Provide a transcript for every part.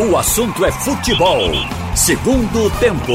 O assunto é futebol. Segundo tempo.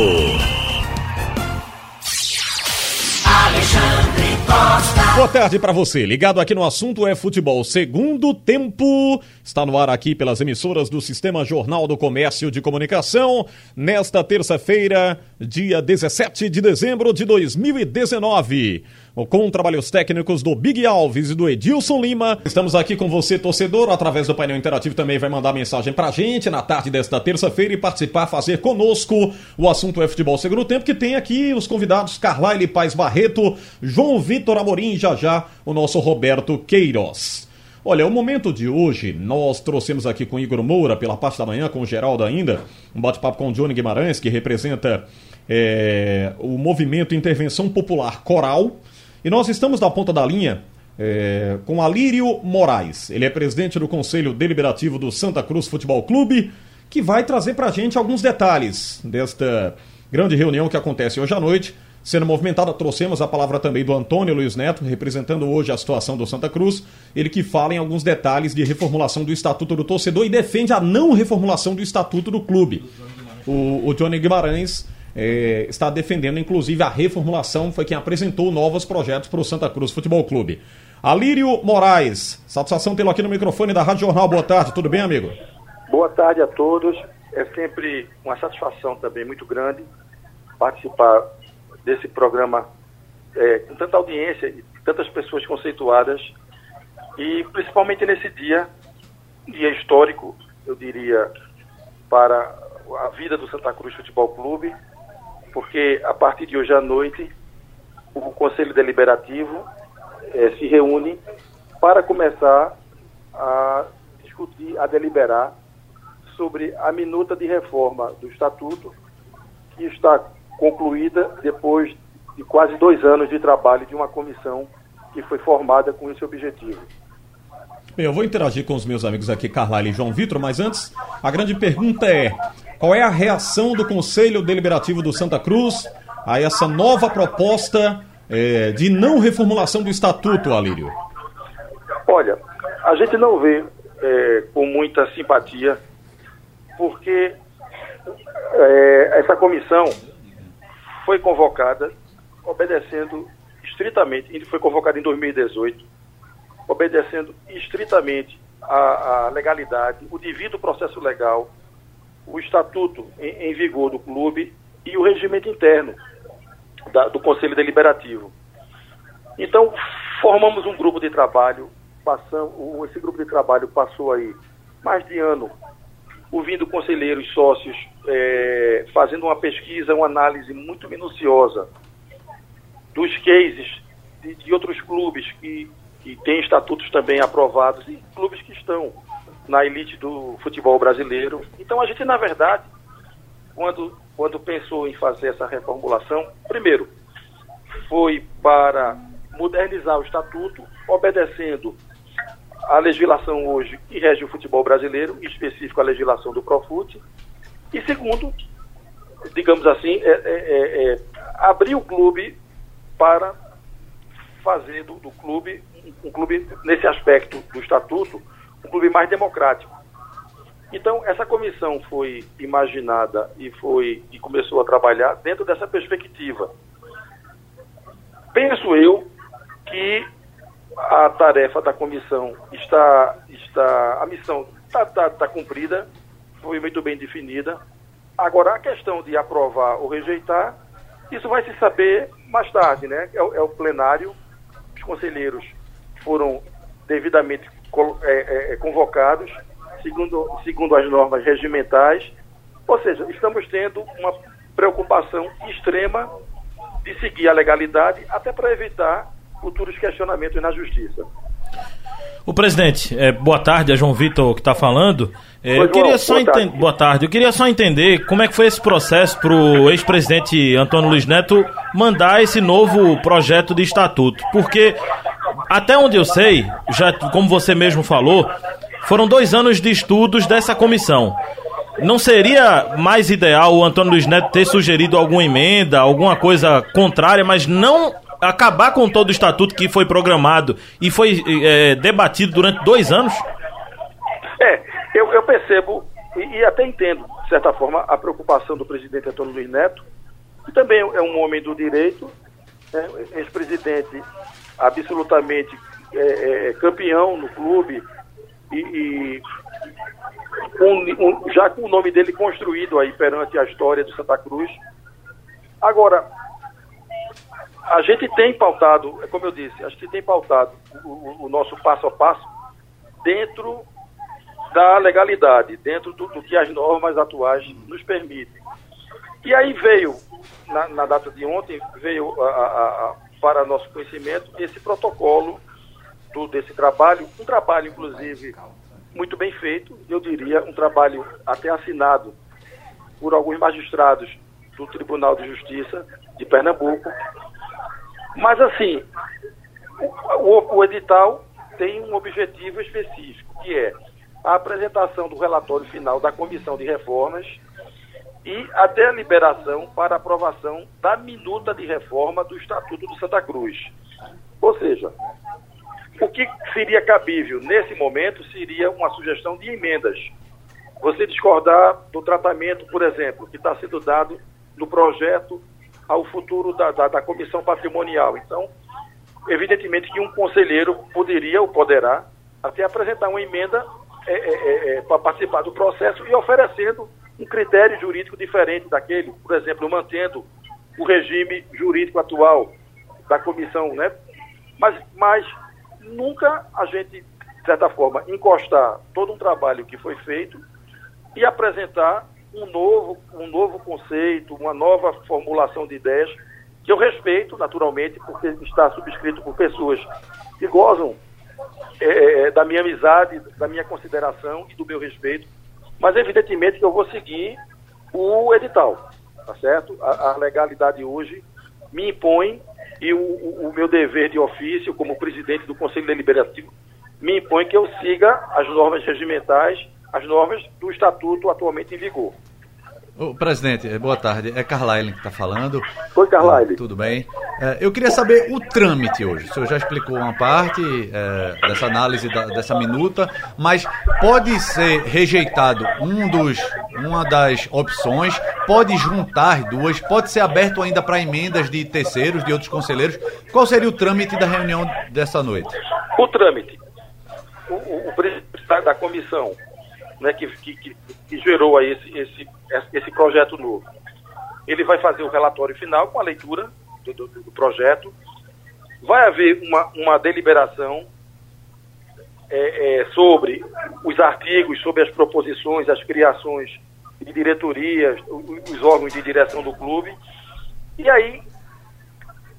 Alexandre Costa. Boa tarde para você. Ligado aqui no assunto é futebol. Segundo tempo está no ar aqui pelas emissoras do Sistema Jornal do Comércio de Comunicação nesta terça-feira, dia 17 de dezembro de 2019 com trabalhos técnicos do Big Alves e do Edilson Lima. Estamos aqui com você, torcedor, através do painel interativo também vai mandar mensagem pra gente na tarde desta terça-feira e participar, fazer conosco o assunto é futebol segundo tempo, que tem aqui os convidados Carlyle Paz Barreto, João Vitor Amorim e já já o nosso Roberto Queiroz. Olha, o momento de hoje, nós trouxemos aqui com Igor Moura, pela parte da manhã, com o Geraldo ainda, um bate-papo com o Johnny Guimarães, que representa é, o movimento Intervenção Popular Coral, e nós estamos na ponta da linha é, com Alírio Moraes. Ele é presidente do Conselho Deliberativo do Santa Cruz Futebol Clube, que vai trazer para a gente alguns detalhes desta grande reunião que acontece hoje à noite. Sendo movimentada, trouxemos a palavra também do Antônio Luiz Neto, representando hoje a situação do Santa Cruz. Ele que fala em alguns detalhes de reformulação do Estatuto do Torcedor e defende a não reformulação do Estatuto do clube. O, o Johnny Guimarães é, está defendendo, inclusive, a reformulação, foi quem apresentou novos projetos para o Santa Cruz Futebol Clube. Alírio Moraes, satisfação tê-lo aqui no microfone da Rádio Jornal. Boa tarde, tudo bem, amigo? Boa tarde a todos. É sempre uma satisfação também muito grande participar desse programa é, com tanta audiência e tantas pessoas conceituadas e principalmente nesse dia, dia histórico, eu diria, para a vida do Santa Cruz Futebol Clube, porque a partir de hoje à noite o Conselho Deliberativo eh, se reúne para começar a discutir, a deliberar sobre a minuta de reforma do Estatuto, que está concluída depois de quase dois anos de trabalho de uma comissão que foi formada com esse objetivo. Bem, eu vou interagir com os meus amigos aqui, Carlyle e João Vitor, mas antes, a grande pergunta é: qual é a reação do Conselho Deliberativo do Santa Cruz a essa nova proposta é, de não reformulação do Estatuto, Alírio? Olha, a gente não vê é, com muita simpatia, porque é, essa comissão foi convocada obedecendo estritamente, foi convocada em 2018, obedecendo estritamente a legalidade, o devido processo legal o estatuto em, em vigor do clube e o regimento interno da, do Conselho Deliberativo. Então, formamos um grupo de trabalho, passamos, esse grupo de trabalho passou aí mais de ano ouvindo conselheiros, sócios, é, fazendo uma pesquisa, uma análise muito minuciosa dos cases de, de outros clubes que, que têm estatutos também aprovados e clubes que estão na elite do futebol brasileiro. Então a gente, na verdade, quando, quando pensou em fazer essa reformulação, primeiro, foi para modernizar o estatuto, obedecendo a legislação hoje que rege o futebol brasileiro, em específico a legislação do Profut, e segundo, digamos assim, é, é, é, é abrir o clube para fazer do, do clube um clube nesse aspecto do estatuto um clube mais democrático. Então, essa comissão foi imaginada e foi e começou a trabalhar dentro dessa perspectiva. Penso eu que a tarefa da comissão está, está a missão está, está, está cumprida, foi muito bem definida. Agora, a questão de aprovar ou rejeitar, isso vai se saber mais tarde, né? É, é o plenário, os conselheiros foram devidamente é, é, é, convocados, segundo, segundo as normas regimentais. Ou seja, estamos tendo uma preocupação extrema de seguir a legalidade, até para evitar futuros questionamentos na justiça. O presidente, é, boa tarde, é João Vitor que está falando. É, eu queria só boa, tarde. boa tarde. Eu queria só entender como é que foi esse processo para o ex-presidente Antônio Luiz Neto mandar esse novo projeto de estatuto, porque até onde eu sei, já como você mesmo falou, foram dois anos de estudos dessa comissão. Não seria mais ideal o Antônio Luiz Neto ter sugerido alguma emenda, alguma coisa contrária, mas não acabar com todo o estatuto que foi programado e foi é, debatido durante dois anos? É, eu, eu percebo e, e, até entendo, de certa forma, a preocupação do presidente Antônio Luiz Neto, que também é um homem do direito, né, ex-presidente absolutamente é, é, campeão no clube e, e um, um, já com o nome dele construído aí perante a história do Santa Cruz. Agora, a gente tem pautado, é como eu disse, a gente tem pautado o, o nosso passo a passo dentro da legalidade, dentro do, do, que as normas atuais nos permitem. E aí veio, na, na data de ontem, veio a, a, para nosso conhecimento esse protocolo desse trabalho, um trabalho, inclusive, muito bem feito, eu diria, um trabalho até assinado por alguns magistrados do Tribunal de Justiça de Pernambuco. Mas, assim, o, o edital tem um objetivo específico, que é a apresentação do relatório final da Comissão de Reformas e a liberação para aprovação da minuta de reforma do Estatuto do Santa Cruz. Ou seja, o que seria cabível nesse momento seria uma sugestão de emendas. Você discordar do tratamento, por exemplo, que está sendo dado no projeto ao futuro da, da, da comissão patrimonial. Então, evidentemente que um conselheiro poderia ou poderá até apresentar uma emenda é, é, é, é para participar do processo e oferecendo um critério jurídico diferente daquele, por exemplo, mantendo o regime jurídico atual da comissão, né? Mas, mas nunca a gente, de certa forma, encostar todo um trabalho que foi feito e apresentar um novo, um novo conceito, uma nova formulação de ideias, que eu respeito, naturalmente, porque está subscrito por pessoas que gozam é, é da minha amizade, da minha consideração e do meu respeito, mas evidentemente que eu vou seguir o edital, tá certo? A, a legalidade hoje me impõe e o, o, o, meu dever de ofício como presidente do Conselho Deliberativo me impõe que eu siga as normas regimentais, as normas do estatuto atualmente em vigor. O presidente, eh, boa tarde. É Carlyle que está falando. Oi, Carlyle. Tudo bem. É, eu queria saber o trâmite hoje. O senhor já explicou uma parte é, dessa análise, da, dessa minuta, mas pode ser rejeitado um dos, uma das opções, pode juntar duas, pode ser aberto ainda para emendas de terceiros, de outros conselheiros. Qual seria o trâmite da reunião dessa noite? O trâmite. O, o, o presidente da comissão né, que, que, que gerou aí esse, esse, esse projeto novo. Ele vai fazer o relatório final com a leitura do, do, do projeto. Vai haver uma, uma deliberação é, é, sobre os artigos, sobre as proposições, as criações de diretorias, os órgãos de direção do clube. E aí,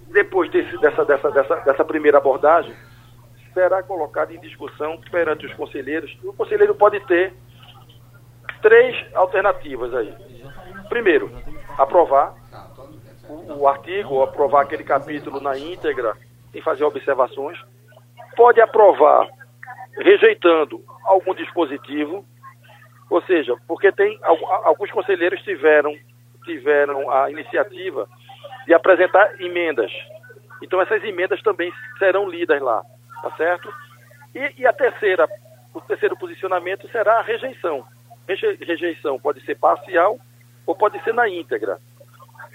depois desse, dessa, dessa, dessa, dessa primeira abordagem, será colocado em discussão perante os conselheiros. O conselheiro pode ter três alternativas aí. Primeiro, aprovar o, o artigo, aprovar aquele capítulo na íntegra, sem fazer observações. Pode aprovar rejeitando algum dispositivo, ou seja, porque tem alguns conselheiros tiveram tiveram a iniciativa de apresentar emendas. Então essas emendas também serão lidas lá, tá certo? E, e a terceira, o terceiro posicionamento será a rejeição rejeição pode ser parcial ou pode ser na íntegra.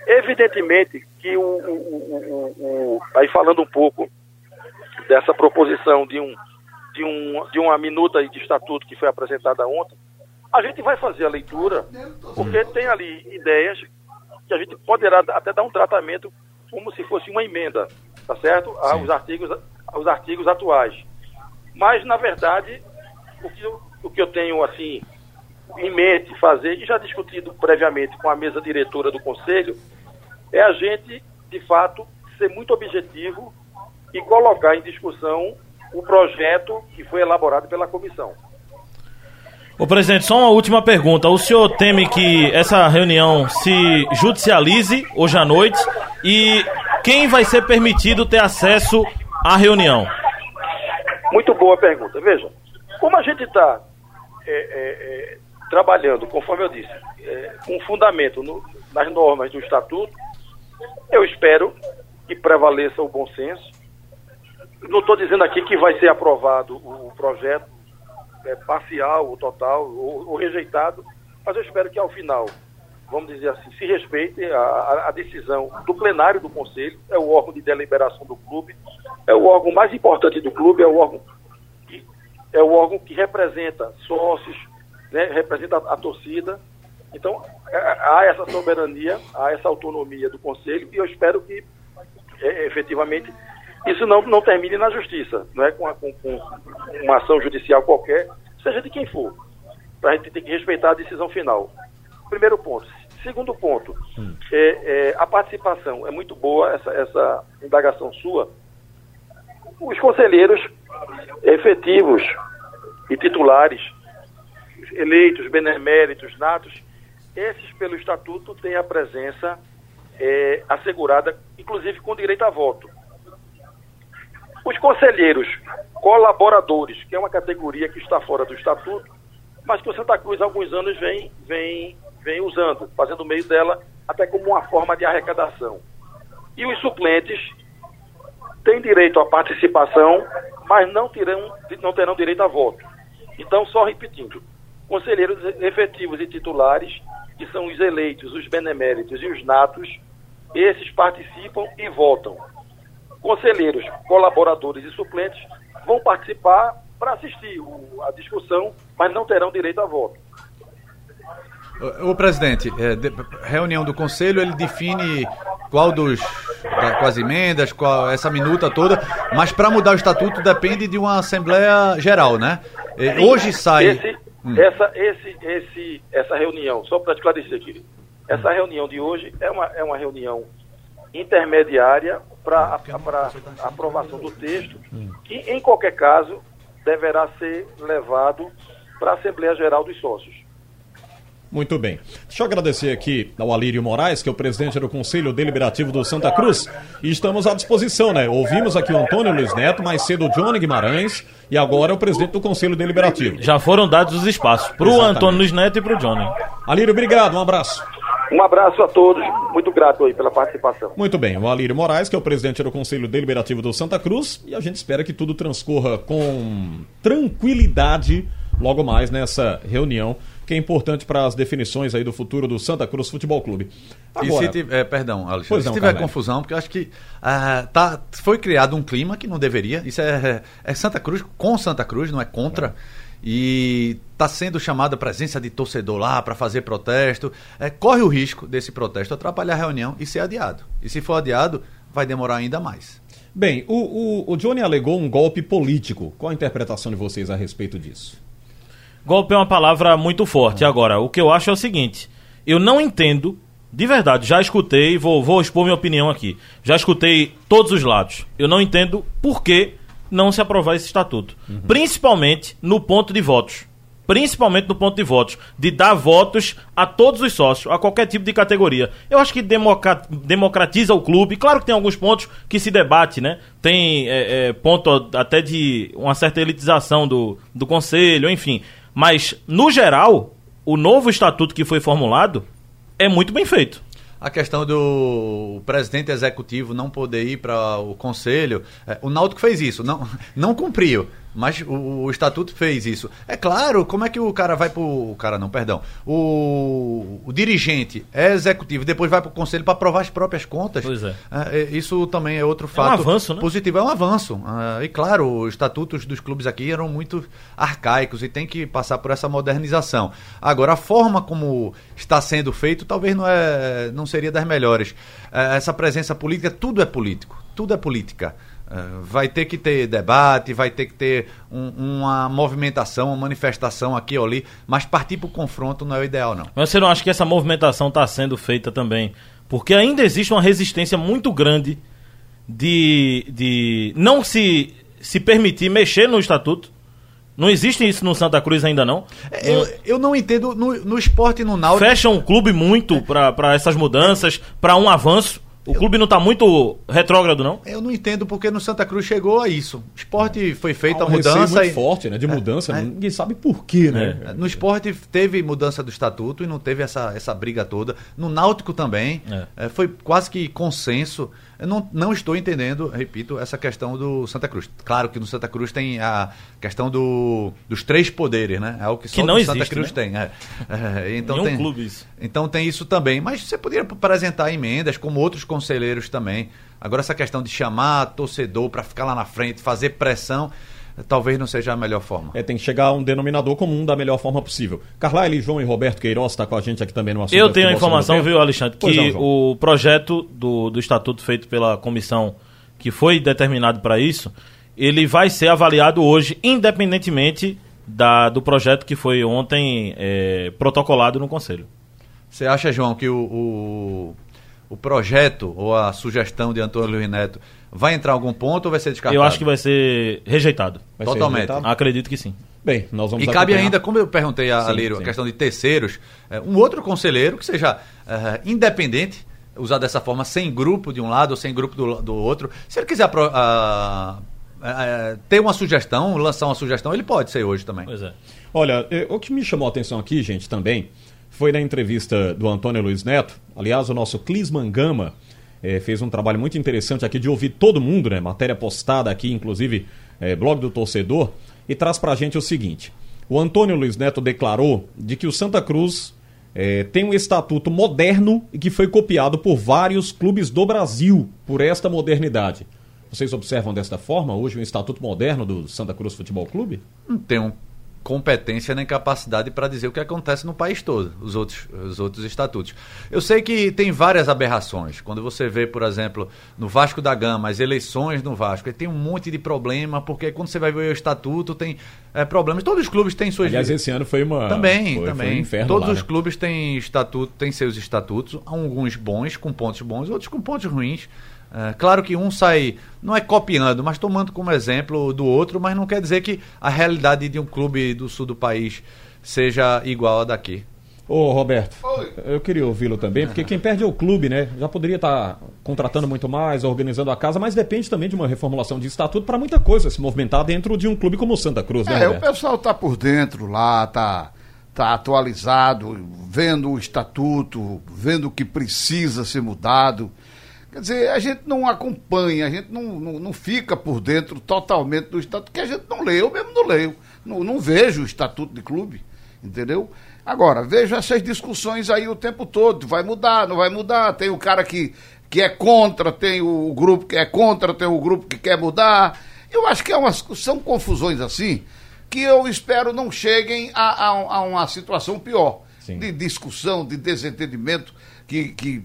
Evidentemente que o, o, o, o, aí falando um pouco dessa proposição de um de um de uma minuta de estatuto que foi apresentada ontem, a gente vai fazer a leitura porque tem ali ideias que a gente poderá até dar um tratamento como se fosse uma emenda, tá certo? Aos artigos aos artigos atuais. Mas na verdade o que eu, o que eu tenho assim em mente fazer, e já discutido previamente com a mesa diretora do Conselho, é a gente, de fato, ser muito objetivo e colocar em discussão o projeto que foi elaborado pela comissão. O presidente, só uma última pergunta. O senhor teme que essa reunião se judicialize hoje à noite e quem vai ser permitido ter acesso à reunião? Muito boa pergunta. Veja, como a gente está é, é, é trabalhando, conforme eu disse, é, com fundamento no, nas normas do Estatuto, eu espero que prevaleça o bom senso. Não estou dizendo aqui que vai ser aprovado o projeto é, parcial ou total ou, ou rejeitado, mas eu espero que ao final, vamos dizer assim, se respeite a, a decisão do plenário do Conselho, é o órgão de deliberação do clube, é o órgão mais importante do clube, é o órgão que, é o órgão que representa sócios, né, representa a, a torcida. Então, é, há essa soberania, há essa autonomia do Conselho e eu espero que é, efetivamente isso não, não termine na justiça, não é com, a, com, com uma ação judicial qualquer, seja de quem for. A gente tem que respeitar a decisão final. Primeiro ponto. Segundo ponto, hum. é, é, a participação é muito boa, essa, essa indagação sua. Os conselheiros efetivos e titulares, eleitos, beneméritos, natos, esses pelo estatuto têm a presença é, assegurada, inclusive com direito a voto. Os conselheiros colaboradores, que é uma categoria que está fora do estatuto, mas que o Santa Cruz há alguns anos vem, vem, vem usando, fazendo meio dela até como uma forma de arrecadação. E os suplentes têm direito à participação, mas não terão, não terão direito a voto. Então, só repetindo, conselheiros efetivos e titulares, que são os eleitos, os beneméritos e os natos, esses participam e votam. Conselheiros, colaboradores e suplentes vão participar para assistir a discussão, mas não terão direito a voto. O presidente, é, de, reunião do conselho, ele define qual dos as emendas, qual essa minuta toda, mas para mudar o estatuto depende de uma assembleia geral, né? Sim, Hoje sai esse, hum. essa esse esse essa reunião, só para esclarecer, aqui, essa hum. reunião de hoje é uma é uma reunião intermediária para a aprovação do texto, hum. que em qualquer caso deverá ser levado para a Assembleia Geral dos Sócios. Muito bem. Deixa eu agradecer aqui ao Alírio Moraes, que é o presidente do Conselho Deliberativo do Santa Cruz. E estamos à disposição, né? Ouvimos aqui o Antônio Luiz Neto, mais cedo o Johnny Guimarães e agora o presidente do Conselho Deliberativo. Já foram dados os espaços para o Antônio Luiz Neto e para o Johnny. Alírio, obrigado, um abraço. Um abraço a todos, muito grato aí pela participação. Muito bem, o Alírio Moraes, que é o presidente do Conselho Deliberativo do Santa Cruz, e a gente espera que tudo transcorra com tranquilidade logo mais nessa reunião que é importante para as definições aí do futuro do Santa Cruz Futebol Clube. Agora, e se tiver, é, perdão, Alexandre, se tiver confusão, porque eu acho que ah, tá, foi criado um clima que não deveria, isso é, é Santa Cruz com Santa Cruz, não é contra. É e está sendo chamada a presença de torcedor lá para fazer protesto. É, corre o risco desse protesto atrapalhar a reunião e ser adiado. E se for adiado, vai demorar ainda mais. Bem, o, o, o Johnny alegou um golpe político. Qual a interpretação de vocês a respeito disso? Golpe é uma palavra muito forte. Agora, o que eu acho é o seguinte: eu não entendo, de verdade, já escutei, vou, vou expor minha opinião aqui. Já escutei todos os lados. Eu não entendo por que não se aprovar esse estatuto. Uhum. Principalmente no ponto de votos. Principalmente no ponto de votos. De dar votos a todos os sócios, a qualquer tipo de categoria. Eu acho que democratiza o clube. Claro que tem alguns pontos que se debate, né? Tem é, é, ponto até de uma certa elitização do, do conselho, enfim. Mas, no geral, o novo estatuto que foi formulado é muito bem feito a questão do presidente executivo não poder ir para o conselho. É, o Náutico fez isso, não, não cumpriu. Mas o, o, estatuto fez isso. É claro, como é que o cara vai pro. O cara não, perdão. O, o dirigente é executivo, depois vai pro conselho para aprovar as próprias contas. Pois é. é. Isso também é outro fato. É um avanço, né? Positivo, é um avanço. É, e claro, os estatutos dos clubes aqui eram muito arcaicos e tem que passar por essa modernização. Agora, a forma como está sendo feito talvez não, é, não seria das melhores. É, essa presença política, tudo é político. Tudo é política. É, vai ter que ter debate, vai ter que ter um, uma movimentação, uma manifestação aqui ou ali, mas partir para o confronto não é o ideal, não. Mas você não acha que essa movimentação está sendo feita também? Porque ainda existe uma resistência muito grande de, de não se, se permitir mexer no estatuto. Não existe isso no Santa Cruz ainda não? É, eu, eu não entendo no, no esporte e no náutico. Fecham o clube muito para essas mudanças, para um avanço. O clube não está muito retrógrado, não? Eu não entendo porque no Santa Cruz chegou a isso. O esporte foi feita ah, a mudança. muito e... forte, né? De é, mudança, é, ninguém sabe por quê, né? É. No esporte teve mudança do estatuto e não teve essa, essa briga toda. No Náutico também. É. é foi quase que consenso. Eu não, não estou entendendo, repito, essa questão do Santa Cruz. Claro que no Santa Cruz tem a questão do, dos três poderes, né? É o que só que não existe, Santa Cruz né? tem. É. É, então Nenhum tem, clube isso. Então tem isso também. Mas você poderia apresentar emendas, como outros conselheiros também. Agora, essa questão de chamar torcedor para ficar lá na frente, fazer pressão, talvez não seja a melhor forma. É, tem que chegar a um denominador comum da melhor forma possível. Carlyle, João e Roberto Queiroz está com a gente aqui também no assunto. Eu tenho a informação, viu, Alexandre, Pois que não, o projeto do, do estatuto feito pela comissão que foi determinado para isso, ele vai ser avaliado hoje, independentemente da, do projeto que foi ontem é, protocolado no Conselho. Você acha, João, que o, o, o projeto ou a sugestão de Antônio Luiz Neto vai entrar em algum ponto ou vai ser descartado? Eu acho que vai ser rejeitado. Vai ser Totalmente. rejeitado? Acredito que sim. Bem, nós vamos E cabe acompanhar. ainda, como eu perguntei a, Sim, sim. a questão de terceiros, é, um outro conselheiro que seja é, independente, usar dessa forma, sem grupo de um lado ou sem grupo do, do outro. Se ele quiser ah, é, ter uma sugestão, lançar uma sugestão, ele pode ser hoje também. Pois é. Olha, eh, o que me chamou a atenção aqui, gente, também, foi na entrevista do Antônio Luiz Neto. Aliás, o nosso Clisman Gama eh, fez um trabalho muito interessante aqui de ouvir todo mundo, né? Matéria postada aqui, inclusive, eh, blog do torcedor, e traz pra gente o seguinte. O Antônio Luiz Neto declarou de que o Santa Cruz eh, tem um estatuto moderno e que foi copiado por vários clubes do Brasil por esta modernidade. Vocês observam desta forma hoje o estatuto moderno do Santa Cruz Futebol Clube? Não tenho competência nem capacidade para dizer o que acontece no país todo, os outros, os outros estatutos. Eu sei que tem várias aberrações. Quando você vê, por exemplo, no Vasco da Gama, as eleições no Vasco, tem um monte de problema, porque quando você vai ver o estatuto, tem é, problemas. Todos os clubes têm suas Aliás, esse ano foi uma. Também, foi, também. Foi um inferno Todos lá, os né? clubes têm estatuto, têm seus estatutos, alguns bons, com pontos bons, outros com pontos ruins. É, claro que um sai, não é copiando, mas tomando como exemplo do outro, mas não quer dizer que a realidade de um clube do sul do país seja igual a daqui. Ô, Roberto, eu queria ouvi-lo também, porque quem perde é o clube, né? Já poderia estar contratando muito mais, organizando a casa, mas depende também de uma reformulação de estatuto para muita coisa se movimentar dentro de um clube como o Santa Cruz, né, É, o Roberto? pessoal tá por dentro lá, tá, tá atualizado, vendo o estatuto, vendo o que precisa ser mudado. Quer dizer, a gente não acompanha, a gente não, não, não fica por dentro totalmente do estatuto, porque a gente não lê, eu mesmo não leio, não, não vejo o estatuto de clube, entendeu? Agora, vejo essas discussões aí o tempo todo, vai mudar, não vai mudar, tem o cara que, que é contra, tem o grupo que é contra, tem o grupo que quer mudar. Eu acho que é umas, são confusões assim que eu espero não cheguem a, a, a uma situação pior Sim. de discussão, de desentendimento que que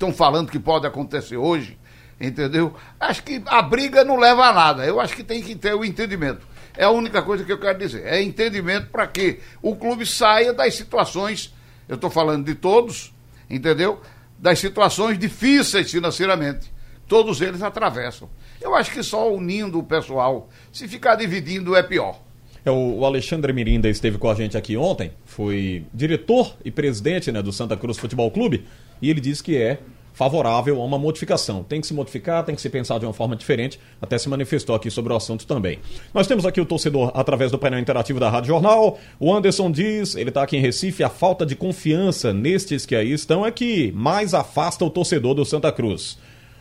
estão falando que pode acontecer hoje, entendeu? Acho que a briga não leva a nada. Eu acho que tem que ter o entendimento. É a única coisa que eu quero dizer. É entendimento para que o clube saia das situações, eu estou falando de todos, entendeu? Das situações difíceis financeiramente. Todos eles atravessam. Eu acho que só unindo o pessoal, se ficar dividindo é pior. É, o Alexandre Mirinda esteve com a gente aqui ontem, foi diretor e presidente né, do Santa Cruz Futebol Clube, e ele disse que é favorável a uma modificação. Tem que se modificar, tem que se pensar de uma forma diferente, até se manifestou aqui sobre o assunto também. Nós temos aqui o torcedor através do painel interativo da Rádio Jornal. O Anderson diz, ele está aqui em Recife, a falta de confiança nestes que aí estão é que mais afasta o torcedor do Santa Cruz.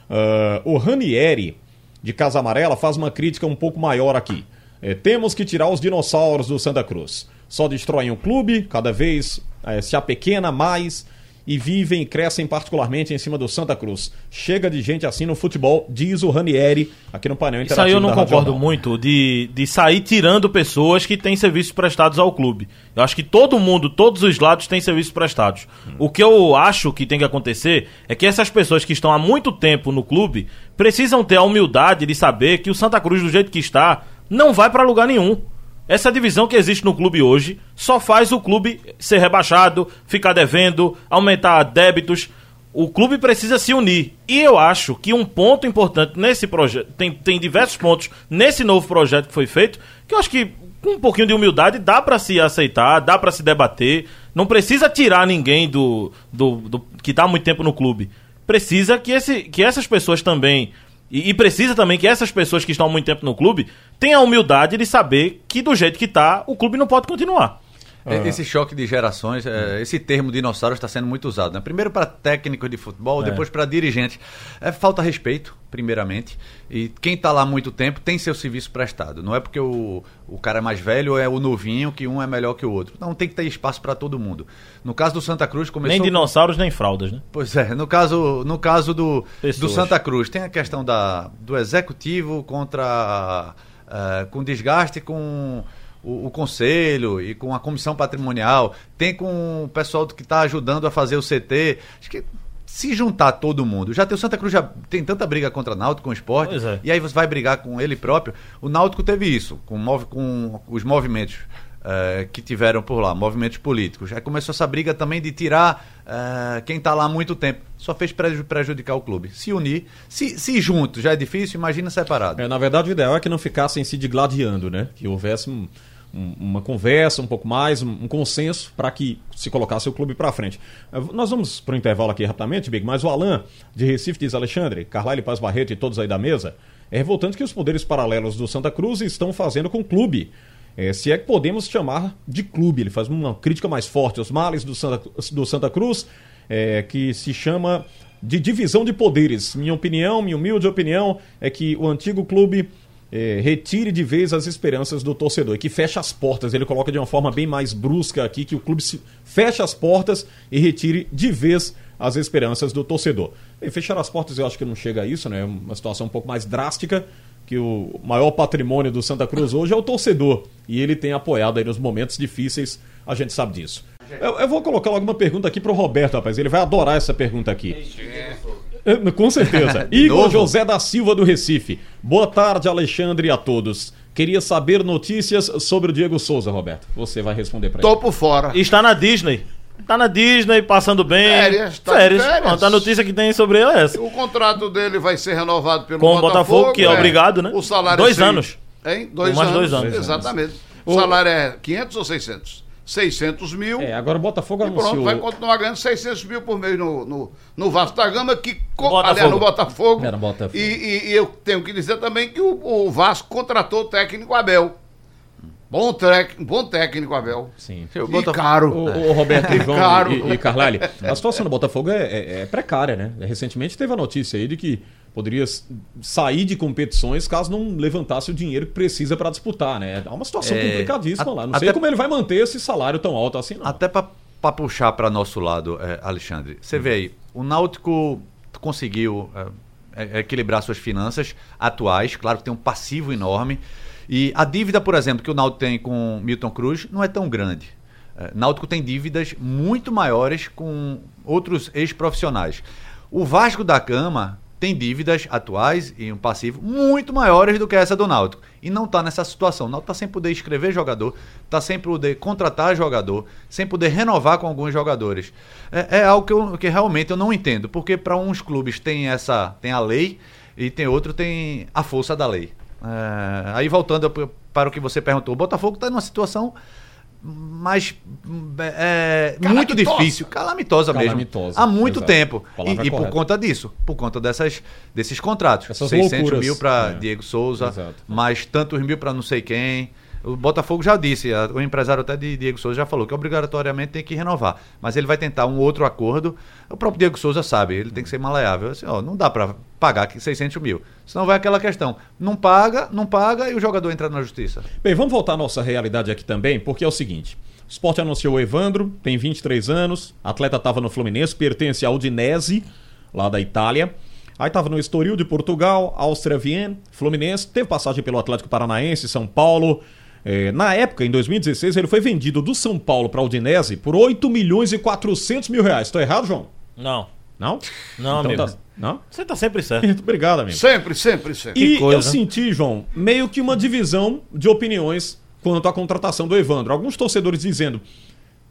Ah, o Ranieri, de Casa Amarela, faz uma crítica um pouco maior aqui. É, temos que tirar os dinossauros do Santa Cruz. Só destroem o clube, cada vez é, se apequena mais e vivem e crescem particularmente em cima do Santa Cruz. Chega de gente assim no futebol, diz o Ranieri aqui no painel Isso aí eu não concordo Jornal. muito de, de sair tirando pessoas que têm serviços prestados ao clube. Eu acho que todo mundo, todos os lados têm serviços prestados. O que eu acho que tem que acontecer é que essas pessoas que estão há muito tempo no clube precisam ter a humildade de saber que o Santa Cruz, do jeito que está, não vai para lugar nenhum. Essa divisão que existe no clube hoje só faz o clube ser rebaixado, ficar devendo, aumentar débitos. O clube precisa se unir. E eu acho que um ponto importante nesse projeto, tem, tem diversos pontos nesse novo projeto que foi feito, que eu acho que com um pouquinho de humildade dá para se aceitar, dá para se debater. Não precisa tirar ninguém do, do, do que está muito tempo no clube. Precisa que, esse, que essas pessoas também e, e precisa também que essas pessoas que estão há muito tempo no clube tenham a humildade de saber que do jeito que tá, o clube não pode continuar. É, esse choque de gerações, é, esse termo dinossauro está sendo muito usado. Né? Primeiro para técnicos de futebol, é. depois para dirigentes. É, falta respeito, primeiramente. E quem está lá há muito tempo tem seu serviço prestado. Não é porque o, o cara é mais velho ou é o novinho que um é melhor que o outro. Não, tem que ter espaço para todo mundo. No caso do Santa Cruz, começou. Nem dinossauros, nem fraldas, né? Pois é. No caso, no caso do, do Santa Cruz, tem a questão da, do executivo contra. Uh, com desgaste com o, o, conselho e com a comissão patrimonial, tem com o pessoal que está ajudando a fazer o CT. Acho que se juntar todo mundo, já tem o Santa Cruz já tem tanta briga contra o Náutico com o esporte, é. e aí você vai brigar com ele próprio. O Náutico teve isso, com, com os movimentos uh, que tiveram por lá, movimentos políticos. Aí começou essa briga também de tirar uh, quem está lá há muito tempo. Só fez prejudicar o clube. Se unir, se, se junto já é difícil, imagina separado. É, na verdade, o ideal é que não ficassem se digladiando, né? Que houvesse um uma conversa um pouco mais, um, consenso para que se colocasse o clube para frente. Nós vamos para o intervalo aqui rapidamente, Big, mas o Alan de Recife diz Alexandre, Carlyle Paz Barreto e todos aí da mesa, é revoltante que os poderes paralelos do Santa Cruz estão fazendo com o clube. É, se é que podemos chamar de clube. Ele faz uma crítica mais forte aos males do Santa, do Santa Cruz, é, que se chama de divisão de poderes. Minha opinião, minha humilde opinião, é que o antigo clube é, retire de vez as esperanças do torcedor e que feche as portas. Ele coloca de uma forma bem mais brusca aqui que o clube se feche as portas e retire de vez as esperanças do torcedor. E fechar as portas eu acho que não chega a isso, né? É uma situação um pouco mais drástica que o maior patrimônio do Santa Cruz hoje é o torcedor e ele tem apoiado aí nos momentos difíceis, a gente sabe disso. Eu, eu vou colocar alguma pergunta aqui pro Roberto, rapaz. Ele vai adorar essa pergunta aqui. É, com certeza. Igor novo? José da Silva do Recife. Boa tarde, Alexandre e a todos. Queria saber notícias sobre o Diego Souza, Roberto. Você vai responder para ele. Tô por fora. Está na Disney. Tá na Disney, passando bem. Férias, tá férias. férias. a notícia que tem sobre ele é essa. O contrato dele vai ser renovado pelo Com Botafogo. Botafogo, que é, é, obrigado, né? O salário Dois é anos. Hein? Dois mais anos. dois anos. Exatamente. O, o salário é 500 ou 600? 600 mil. É, agora o Botafogo e anunciou... pronto, vai continuar ganhando 600 mil por mês no, no, no Vasco da Gama, que, Botafogo. aliás, no Botafogo. Era Botafogo. E, e, e, eu tenho que dizer também que o, o Vasco contratou o técnico Abel. Bom, tec, bom técnico, Abel. Sim. E Botafogo... caro. O, o Roberto caro. e, e Carlyle, a situação do Botafogo é, é, é, precária, né? Recentemente teve a notícia aí de que poderia sair de competições caso não levantasse o dinheiro que precisa para disputar, né? É uma situação é, complicadíssima a, lá. Não sei como ele vai manter esse salário tão alto assim, não. Até para puxar para nosso lado, é, Alexandre, você hum. vê aí, o Náutico conseguiu é, é, equilibrar suas finanças atuais, claro que tem um passivo enorme, e a dívida, por exemplo, que o Náutico tem com Milton Cruz não é tão grande. É, Náutico tem dívidas muito maiores com outros ex-profissionais. O Vasco da Gama tem dívidas atuais e um passivo muito maiores do que essa do Náutico. E não está nessa situação. O Náutico está sem poder escrever jogador, está sem poder contratar jogador, sem poder renovar com alguns jogadores. É, é algo que, eu, que realmente eu não entendo, porque para uns clubes tem essa tem a lei e tem outro tem a força da lei. É, aí voltando para o que você perguntou, o Botafogo está numa situação mas é, muito difícil, calamitosa, calamitosa mesmo, há muito exato. tempo. E, e por conta disso, por conta dessas, desses contratos. Essas 600 loucuras. mil para é. Diego Souza, exato. mais tantos mil para não sei quem. O Botafogo já disse, o empresário até de Diego Souza já falou que obrigatoriamente tem que renovar. Mas ele vai tentar um outro acordo. O próprio Diego Souza sabe, ele tem que ser maleável. Assim, ó, não dá para pagar aqui 600 mil. Senão vai aquela questão. Não paga, não paga e o jogador entra na justiça. Bem, vamos voltar à nossa realidade aqui também, porque é o seguinte. O Sport anunciou o Evandro, tem 23 anos, atleta estava no Fluminense, pertence à Udinese, lá da Itália. Aí estava no Estoril de Portugal, Áustria Viena, Fluminense, teve passagem pelo Atlético Paranaense, São Paulo, é, na época, em 2016, ele foi vendido do São Paulo para a Udinese por 8 milhões e 400 mil reais. Estou errado, João? Não. Não? Não, então, amigo. Tá... Não? Você tá sempre certo. Obrigado, amigo. Sempre, sempre, sempre. E eu senti, João, meio que uma divisão de opiniões quanto à contratação do Evandro. Alguns torcedores dizendo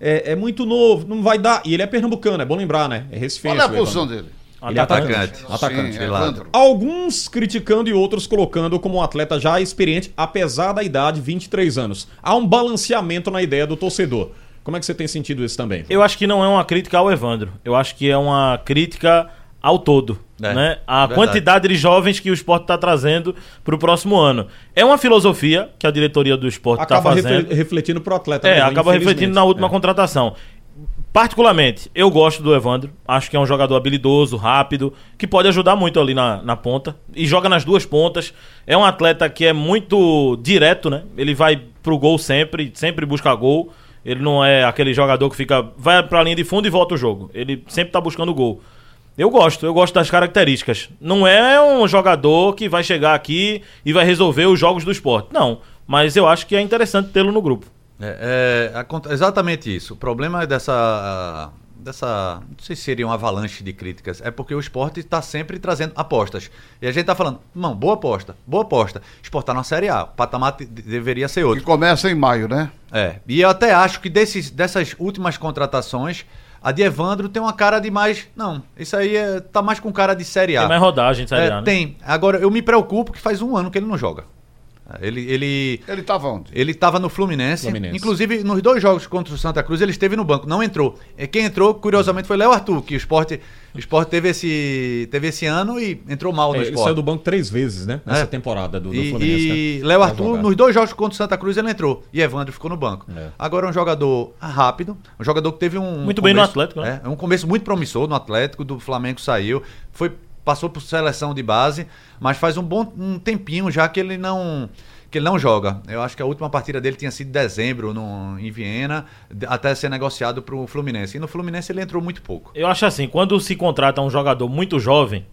é, é muito novo, não vai dar. E ele é pernambucano, é bom lembrar, né? É recifense. Qual é a posição dele? Ele é atacante. Atacante. Sim, é Alguns criticando e outros colocando como um atleta já experiente, apesar da idade, 23 anos. Há um balanceamento na ideia do torcedor. Como é que você tem sentido isso também? Eu acho que não é uma crítica ao Evandro. Eu acho que é uma crítica ao todo. É, né? A verdade. quantidade de jovens que o esporte está trazendo para o próximo ano. É uma filosofia que a diretoria do esporte está fazendo. refletindo para o atleta. É, mesmo, acaba refletindo na última é. contratação. Particularmente, eu gosto do Evandro. Acho que é um jogador habilidoso, rápido, que pode ajudar muito ali na, na ponta. E joga nas duas pontas. É um atleta que é muito direto, né? Ele vai pro gol sempre, sempre busca gol. Ele não é aquele jogador que fica. vai pra linha de fundo e volta o jogo. Ele sempre tá buscando gol. Eu gosto, eu gosto das características. Não é um jogador que vai chegar aqui e vai resolver os jogos do esporte. Não. Mas eu acho que é interessante tê-lo no grupo. É, é, exatamente isso. O problema dessa. dessa. Não sei se seria uma avalanche de críticas. É porque o esporte está sempre trazendo apostas. E a gente está falando, não, boa aposta, boa aposta. Esporte está na Série A. O patamar deveria ser outro. Que começa em maio, né? É. E eu até acho que desses, dessas últimas contratações. A de Evandro tem uma cara de mais. Não, isso aí é, tá mais com cara de Série A. Tem mais rodagem de Série é, A. Né? Tem. Agora, eu me preocupo que faz um ano que ele não joga. Ele ele ele estava onde? Ele estava no Fluminense. Fluminense. Inclusive nos dois jogos contra o Santa Cruz ele esteve no banco, não entrou. Quem entrou, curiosamente, foi Léo Arthur, que o esporte, o esporte teve esse teve esse ano e entrou mal no é, esporte. Ele saiu do banco três vezes, né? Nessa é. temporada do, do e, Fluminense. E né? Léo Arthur nos dois jogos contra o Santa Cruz ele entrou e Evandro ficou no banco. É. Agora um jogador rápido, um jogador que teve um muito começo, bem no Atlético, né? É, um começo muito promissor no Atlético, do Flamengo saiu, foi passou por seleção de base, mas faz um bom um tempinho já que ele não que ele não joga. Eu acho que a última partida dele tinha sido em dezembro no, em Viena, até ser negociado para o Fluminense. E no Fluminense ele entrou muito pouco. Eu acho assim, quando se contrata um jogador muito jovem,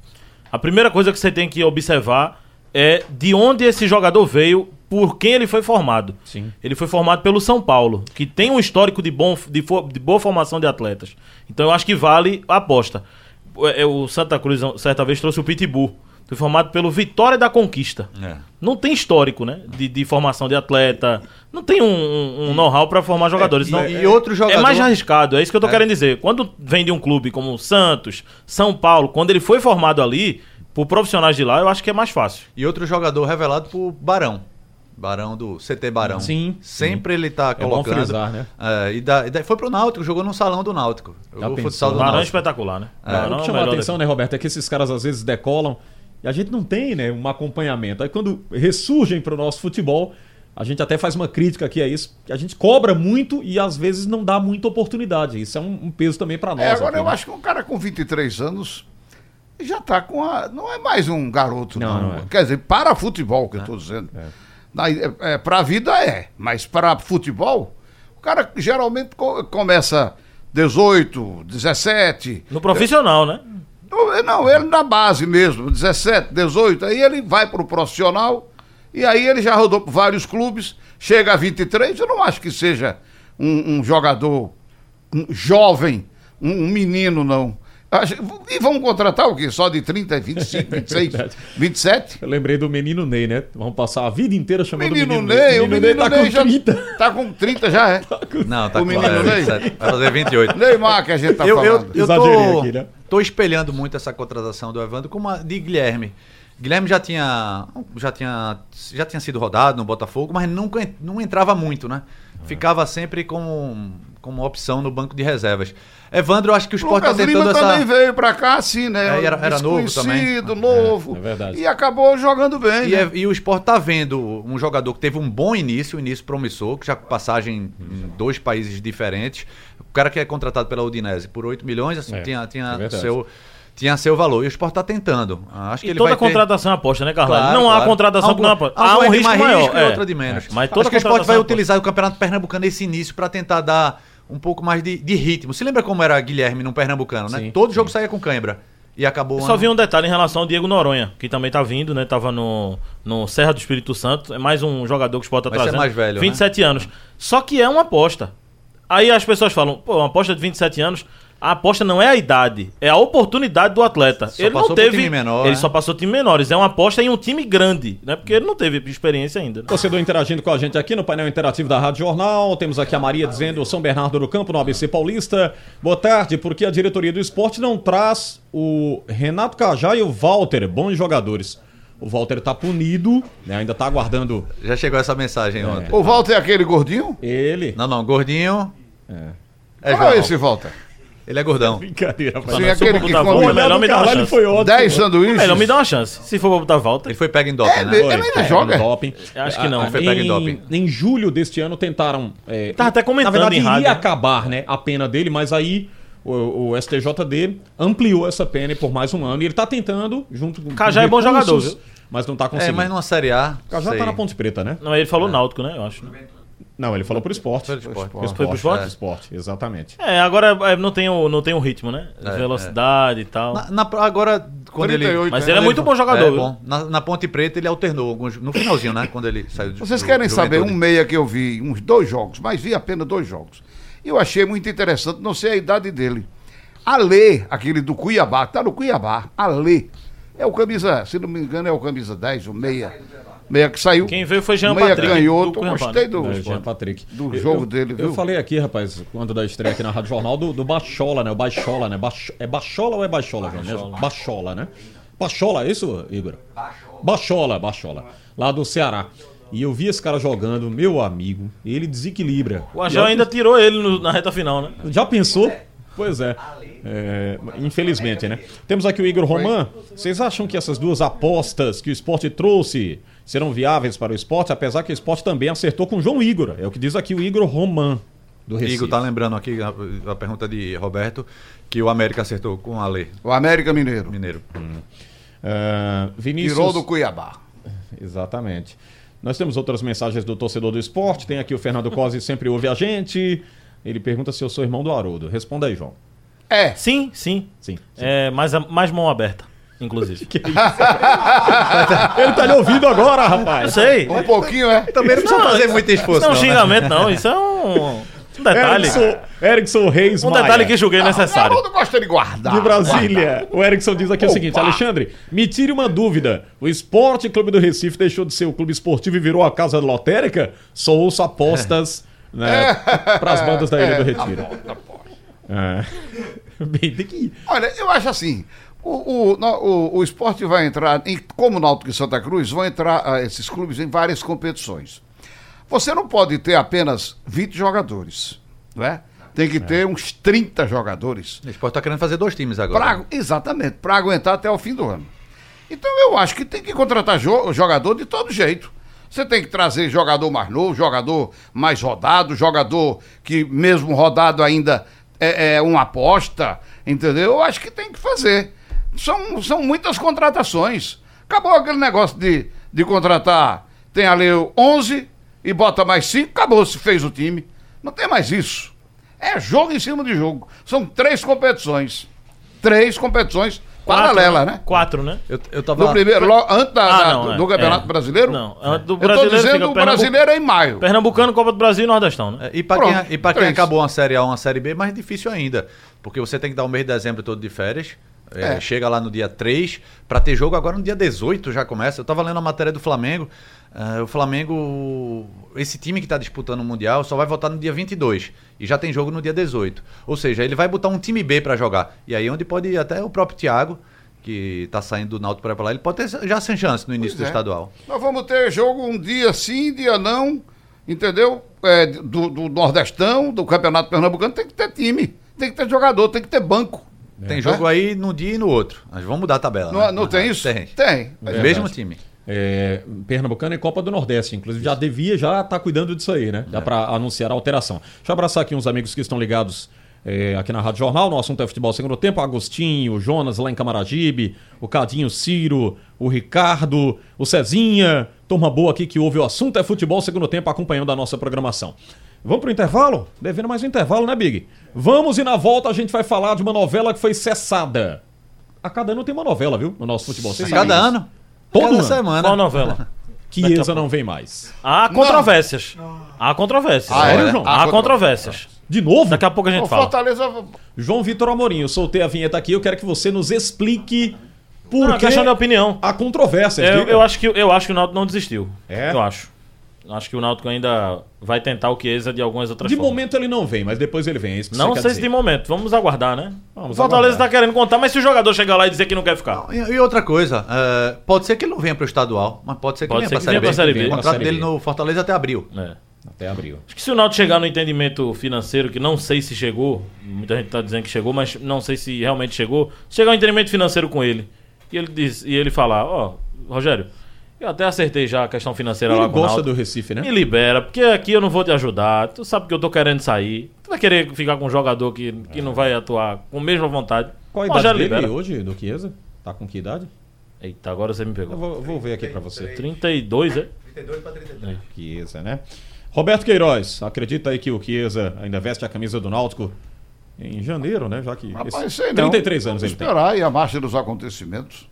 a primeira coisa que você tem que observar é de onde esse jogador veio, por quem ele foi formado. Sim. Ele foi formado pelo São Paulo, que tem um histórico de, bom, de, de boa formação de atletas. Então eu acho que vale a aposta. É, o Santa Cruz certa vez trouxe o Pitbull foi formado pelo Vitória da Conquista. É. Não tem histórico, né? De, de, formação de atleta. Não tem um, um know-how para formar jogadores. É, e, e outro jogador... É mais arriscado, é isso que eu tô é. querendo dizer. Quando vem de um clube como o Santos, São Paulo, quando ele foi formado ali, por profissionais de lá, eu acho que é mais fácil. E outro jogador revelado por Barão. Barão do CT Barão. Sim. Sempre sim. ele tá colocando. É bom frisar, né? É, e, da, e daí foi pro Náutico, jogou no salão do Náutico. Jogou futsal do Barão é espetacular, né? É. O que chamou a atenção, daqui. né, Roberto, é que esses caras às vezes decolam e a gente não tem né, um acompanhamento. Aí quando ressurgem para o nosso futebol, a gente até faz uma crítica aqui a isso. A gente cobra muito e às vezes não dá muita oportunidade. Isso é um, um peso também para nós. É, agora aqui, eu né? acho que um cara com 23 anos já está com a. Não é mais um garoto, não. não. não é. Quer dizer, para futebol que eu estou dizendo. É. É, é para a vida é, mas para futebol, o cara geralmente começa 18, 17. No profissional, né? Não, ele na base mesmo, 17, 18, aí ele vai para o profissional, e aí ele já rodou por vários clubes, chega a 23, eu não acho que seja um, um jogador um jovem, um, um, menino, não. E vamos contratar o quê? Só de 30, 25, 26, 27? Eu lembrei do menino Ney, né? Vamos passar a vida inteira chamando menino, menino Ney. Ney. O menino, Ney tá Ney com 30. Já, tá com 30 já, é? Não, tá o com menino Ney. Vai fazer 28. Neymar que a gente tá eu, falando. Eu, eu tô... aqui, né? Estou espelhando muito essa contratação do Evandro com uma de Guilherme. Guilherme já tinha, já tinha, já tinha sido rodado no Botafogo, mas nunca não entrava muito, né? Ficava sempre como, como opção no banco de reservas. Evandro, eu acho que o Sport está tentando Lima essa... também veio para cá assim, né? É, era, era novo também. novo. É, é verdade. E acabou jogando bem. E, né? é, e o Sport tá vendo um jogador que teve um bom início, um início promissor, que já com passagem em dois países diferentes. O cara que é contratado pela Udinese por 8 milhões, assim, é, tinha, tinha é seu tinha seu valor. E o Sport está tentando. Acho que e ele toda vai contratação ter... aposta, né, Carlos? Claro, não claro. há contratação Algum, que não aposta. Há um risco maior. Risco e é. outra de menos. Mas toda Acho que o Sport vai utilizar o Campeonato Pernambucano nesse início para tentar dar um pouco mais de, de, ritmo. Se lembra como era Guilherme no Pernambucano, né? Sim, Todo sim. jogo saía com cãibra. E acabou. Só vi um detalhe em relação ao Diego Noronha, que também tá vindo, né? Tava no, no Serra do Espírito Santo. É mais um jogador que o Sport tá trazendo. mais velho, 27 né? anos. Só que é uma aposta. Aí as pessoas falam, pô, uma aposta de 27 anos a aposta não é a idade, é a oportunidade do atleta. Só ele não teve. Time menor, ele né? só passou time menores. É uma aposta em um time grande, né? Porque ele não teve experiência ainda. Né? Torcedor interagindo com a gente aqui no painel interativo da Rádio Jornal. Temos aqui a Maria dizendo São Bernardo do Campo, no ABC Paulista. Boa tarde, porque a diretoria do esporte não traz o Renato Cajá e o Walter, bons jogadores. O Walter tá punido, né? Ainda tá aguardando. Já chegou essa mensagem é. ontem. O Walter é aquele gordinho? Ele. Não, não, gordinho. É. É Qual é esse Walter? Ele é gordão. Brincadeira, rapaz. Se aquele for que botar come- volta, é melhor me dar uma chance. foi ótimo. 10 sanduíches. Melhor me dar uma chance. Se for botar volta. Ele foi pego em doping, É, né? ele ainda pega joga. doping. Acho que não. Ah, Foi pego em em, doping. em julho deste ano tentaram. É, Tava até comentando Na verdade, iria acabar né, a pena dele, mas aí o, o STJD ampliou essa pena por mais um ano e ele tá tentando, junto com. Cajá é bom jogador, viu? Mas não tá É, conseguindo. mas numa Série A. Cajá sei. tá na Ponte Preta, né? Não, ele falou náutico, né? Eu acho. né? Não, ele falou pro esporte. Foi pro esporte. Pro esporte. Foi pro esporte? Pro esporte, exatamente. É, agora é, não tem o, não tem o ritmo, né? É, Velocidade e tal. Na- na- agora, quando ele. 38, Mas né? ele é muito bom jogador. É, bom. Na, na Ponte Preta ele alternou alguns, no finalzinho, né? Quando ele saiu do Vocês do querem saber um meia que eu vi, uns dois jogos, mas vi apenas dois jogos. E eu achei muito interessante, não sei a idade dele. Alê, aquele do Cuiabá, tá no Cuiabá, Alê. É o camisa, se não me engano, é o camisa 10, o meia. Meia que saiu. Quem veio foi Jean meia Patrick, canhoto, do Cuiabá, gostei né? do, É, Jean Patrick. do jogo eu- dele, viu? Eu falei aqui, rapaz, quando da estreia aqui na Rádio Jornal, do, do Bachola, né? O Bachola, né? Bacho- é Bachola ou é Bachola, João? Bachola. Bachola, né? Bachola, é isso, Igor? Bachola, Bachola. Lá do Ceará. E eu vi esse cara jogando, meu amigo, ele desequilibra. O Agel ainda tirou ele no- na reta final, né? Já pensou? Pois é. É, Infelizmente, né? Temos aqui o Igor Roman. Vocês acham que essas duas apostas que o esporte trouxe serão viáveis para o esporte? Apesar que o esporte também acertou com o João Igor. É o que diz aqui o Igor Roman, do Recife. Igor tá lembrando aqui a, a pergunta de Roberto que o América acertou com o Ale O América Mineiro. Mineiro. Ah, Vinícius... Tirou do Cuiabá. Exatamente. Nós temos outras mensagens do torcedor do esporte. Tem aqui o Fernando Cosi, sempre ouve a gente. Ele pergunta se eu sou irmão do Haroldo. Responda aí, João. É. Sim, sim. Sim. É, mais, a- mais mão aberta, inclusive. Ele tá lhe ouvindo agora, Eu rapaz. sei. Um pouquinho, é. Também não precisa fazer muito esforço. Isso não é um não, né? xingamento, não. Isso é um, um detalhe. Erickson, Erickson Reis Um Maia. detalhe que julguei necessário. Todo gosta de guardar. De Brasília. O Erickson diz aqui o seguinte: Opa. Alexandre, me tire uma dúvida. O Esporte Clube do Recife deixou de ser o clube esportivo e virou a casa lotérica? Só ouço apostas né, para as bandas da Ilha do Retiro. É. Bem, tem que ir. Olha, eu acho assim. O, o, o, o esporte vai entrar, em, como o Náutico e Santa Cruz, vão entrar ah, esses clubes em várias competições. Você não pode ter apenas 20 jogadores, não é? Tem que ter uns 30 jogadores. O Sport tá querendo fazer dois times agora. Pra, exatamente, para aguentar até o fim do ano. Então eu acho que tem que contratar jo- jogador de todo jeito. Você tem que trazer jogador mais novo, jogador mais rodado, jogador que, mesmo rodado, ainda é, é uma aposta, entendeu? Eu acho que tem que fazer. São, são muitas contratações. Acabou aquele negócio de, de contratar, tem ali o 11 e bota mais 5, acabou, se fez o time. Não tem mais isso. É jogo em cima de jogo. São três competições. Três competições paralelas, né? Quatro, né? Eu, eu tava. No primeiro, lo- antes da- Ah, da- não, do, é. do Campeonato É. Brasileiro? Não, antes do Eu brasileiro tô dizendo o Pernambuco- brasileiro é em maio. Pernambucano, Copa do Brasil e Nordestão, né? É, E pra, Pronto, quem, e pra quem acabou uma Série A ou uma Série B, mais difícil ainda. Porque você tem que dar o mês de dezembro todo de férias. É, É. Chega lá no dia 3, pra ter jogo agora no dia 18 já começa. Eu tava lendo a matéria do Flamengo. ah, o Flamengo, esse time que tá disputando o Mundial, só vai voltar no dia 22. E já tem jogo no dia 18. Ou seja, ele vai botar um time B pra jogar. E aí é onde pode ir até o próprio Thiago, que tá saindo do Náutico para lá, ele pode ter já sem chance no início Pois do é. estadual. Nós vamos ter jogo um dia sim, dia não, entendeu? É, do, do Nordestão, do Campeonato Pernambucano, tem que ter time, tem que ter jogador, tem que ter banco. Tem jogo aí num dia e no outro. Mas vamos mudar a tabela. Não, né? não tem isso? Tem. Tem. É mesmo time. É, Pernambucano e Copa do Nordeste, inclusive já devia já estar cuidando disso aí, né? Dá pra anunciar a alteração. Deixa eu abraçar aqui uns amigos que estão ligados é, aqui na Rádio Jornal. No assunto é futebol segundo tempo. Agostinho, o Jonas lá em Camaragibe, o Cadinho Ciro, o Ricardo, o Cezinha. Turma boa aqui que ouve o assunto é futebol segundo tempo acompanhando a nossa programação. Vamos pro intervalo? Devendo mais um intervalo, né, Big? Vamos e na volta a gente vai falar de uma novela que foi cessada. A cada ano tem uma novela, viu? No nosso futebol. Vocês Cada disso. ano. Todo cada ano. semana. Qual novela? Chiesa não vem mais. Há controvérsias. Há controvérsias. Ah, Sério, é? João? Há Há controvérsias. De novo? Daqui a pouco a gente O fala. Fortaleza. João Vitor Amorim, eu soltei a vinheta aqui, eu quero que você nos explique por Não, que questão de opinião. há controvérsias. Eu, eu acho que, eu acho que o Náutico não desistiu. É? Eu acho. Acho que o Náutico ainda vai tentar o Chiesa de algumas outras De formas. momento ele não vem, mas depois ele vem. É isso que Não você quer sei se dizer. de momento. Vamos aguardar, né? Vamos o Fortaleza aguardar. tá querendo contar, mas se o jogador chegar lá e dizer que não quer ficar. E, e outra coisa, é, pode ser que ele não venha para o estadual, mas pode ser que Pode venha para a Série B. Série B. O contrato dele B. no Fortaleza até abril. É. Até abril. Acho que se o Náutico chegar no entendimento financeiro, que não sei se chegou, muita gente está dizendo que chegou, mas não sei se realmente chegou, chegar um entendimento financeiro com ele, e ele, diz, e ele falar, ó, oh, Rogério, eu até acertei já a questão financeira ele lá com o gosta do Recife, né? Me libera, porque aqui eu não vou te ajudar. Tu sabe que eu tô querendo sair. Tu vai querer ficar com um jogador que, que é. não vai atuar com a mesma vontade. Qual a idade dele libera. hoje, do Chiesa? Tá com que idade? Eita, agora você me pegou. Eu vou, vou ver aqui para você. 32, é? 32 para 33. É. Chiesa, né? Roberto Queiroz, acredita aí que o Chiesa ainda veste a camisa do Náutico em janeiro, né? Já que Rapaz, sei 33 não. anos Vamos ele esperar tem. e a marcha dos acontecimentos.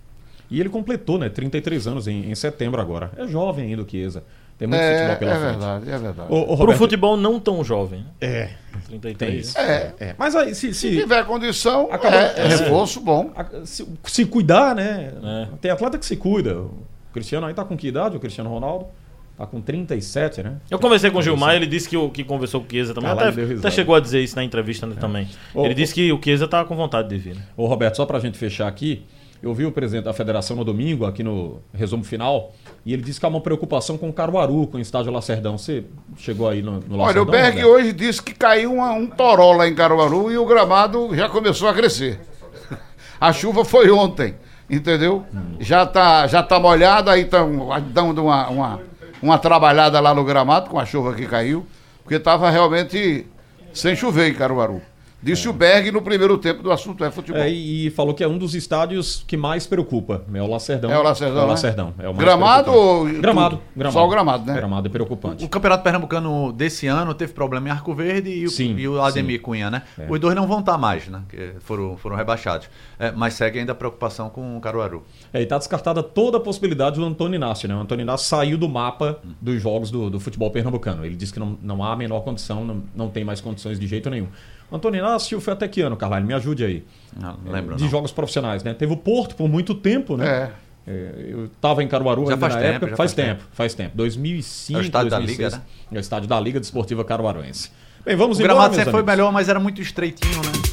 E ele completou, né? 33 anos em, em setembro agora. É jovem ainda o Chiesa. Tem muito é, futebol pela é frente. Verdade, é verdade, o, o Roberto... Pro futebol não tão jovem. É. 33. É. é. Mas aí, se, se, se tiver condição, acaba, é, é reforço bom. Se, se cuidar, né? É. Tem atleta que se cuida. O Cristiano aí tá com que idade, o Cristiano Ronaldo? Tá com 37, né? Eu conversei com o Gilmar, ele disse que, o, que conversou com o Chiesa também. Até, até, chegou a dizer isso na entrevista né, também. Ele disse que o Chiesa tá com vontade de vir. Né? Ô, Roberto, só pra gente fechar aqui, eu vi o presidente da federação no domingo, aqui no resumo final, e ele disse que há uma preocupação com o Caruaru, com o estádio Lacerdão. Você chegou aí no, no Lacerdão? Olha, o Berg né? hoje disse que caiu uma, um toró lá em Caruaru e o gramado já começou a crescer. A chuva foi ontem, entendeu? Hum. Já está já tá molhado, aí estão dando uma, uma, uma trabalhada lá no gramado com a chuva que caiu, porque estava realmente sem chover em Caruaru. Disse é. o Berg no primeiro tempo do assunto é futebol. É, e falou que é um dos estádios que mais preocupa. É o Lacerdão. É o Lacerdão. É o né? Lacerdão. Né? É o gramado ou. Gramado, gramado. Só o gramado, né? Gramado é preocupante. O, o Campeonato Pernambucano desse ano teve problema em Arco Verde e o, sim, e o Ademir sim. Cunha, né? É. Os dois não vão estar mais, né? Que foram, foram rebaixados. É, mas segue ainda a preocupação com o Caruaru. É, e está descartada toda a possibilidade do Antônio Inácio, né? O Antônio Inácio saiu do mapa hum. dos jogos do, do futebol pernambucano. Ele disse que não, não há a menor condição, não, não tem mais condições de jeito nenhum. Antônio Inácio foi até que ano, Carvalho? Me ajude aí. Não, lembro. De não. jogos profissionais, né? Teve o Porto por muito tempo, né? É. é eu estava em Caruaru já faz na tempo, época. Já faz, faz tempo, tempo, faz tempo. 2005, é o estádio 2006, da Liga, né? É o estádio da Liga Desportiva Caruaruense. Bem, vamos o embora, gramado sempre foi melhor, mas era muito estreitinho, né?